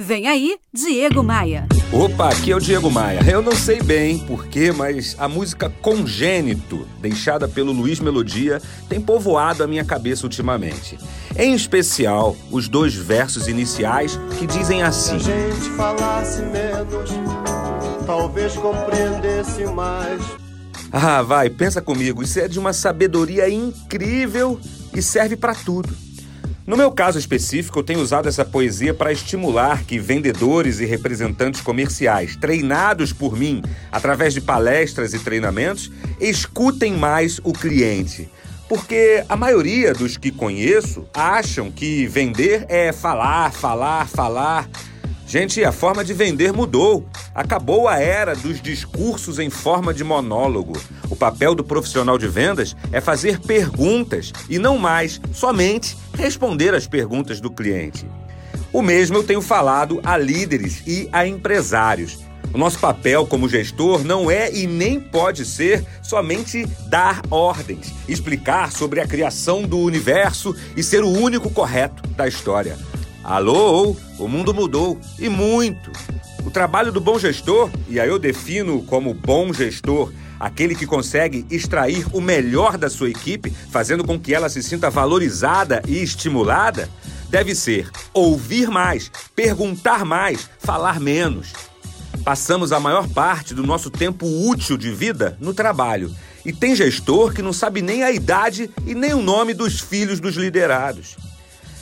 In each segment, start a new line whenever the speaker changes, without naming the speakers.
Vem aí, Diego Maia.
Opa, aqui é o Diego Maia. Eu não sei bem porquê, mas a música Congênito, deixada pelo Luiz Melodia, tem povoado a minha cabeça ultimamente. Em especial, os dois versos iniciais que dizem assim:
Se a gente falasse menos, talvez compreendesse mais.
Ah, vai, pensa comigo, isso é de uma sabedoria incrível e serve para tudo. No meu caso específico, eu tenho usado essa poesia para estimular que vendedores e representantes comerciais, treinados por mim através de palestras e treinamentos, escutem mais o cliente. Porque a maioria dos que conheço acham que vender é falar, falar, falar Gente, a forma de vender mudou. Acabou a era dos discursos em forma de monólogo. O papel do profissional de vendas é fazer perguntas e não mais somente responder às perguntas do cliente. O mesmo eu tenho falado a líderes e a empresários. O nosso papel como gestor não é e nem pode ser somente dar ordens, explicar sobre a criação do universo e ser o único correto da história. Alô, o mundo mudou e muito. O trabalho do bom gestor, e aí eu defino como bom gestor aquele que consegue extrair o melhor da sua equipe, fazendo com que ela se sinta valorizada e estimulada, deve ser ouvir mais, perguntar mais, falar menos. Passamos a maior parte do nosso tempo útil de vida no trabalho. E tem gestor que não sabe nem a idade e nem o nome dos filhos dos liderados.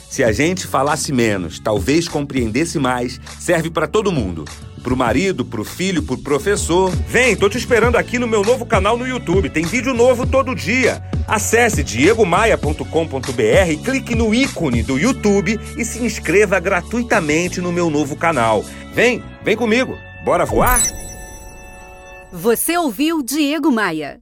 Se a gente falasse menos, talvez compreendesse mais, serve para todo mundo. Pro marido, pro filho, pro professor. Vem, tô te esperando aqui no meu novo canal no YouTube. Tem vídeo novo todo dia. Acesse diegomaia.com.br, clique no ícone do YouTube e se inscreva gratuitamente no meu novo canal. Vem, vem comigo. Bora voar?
Você ouviu Diego Maia.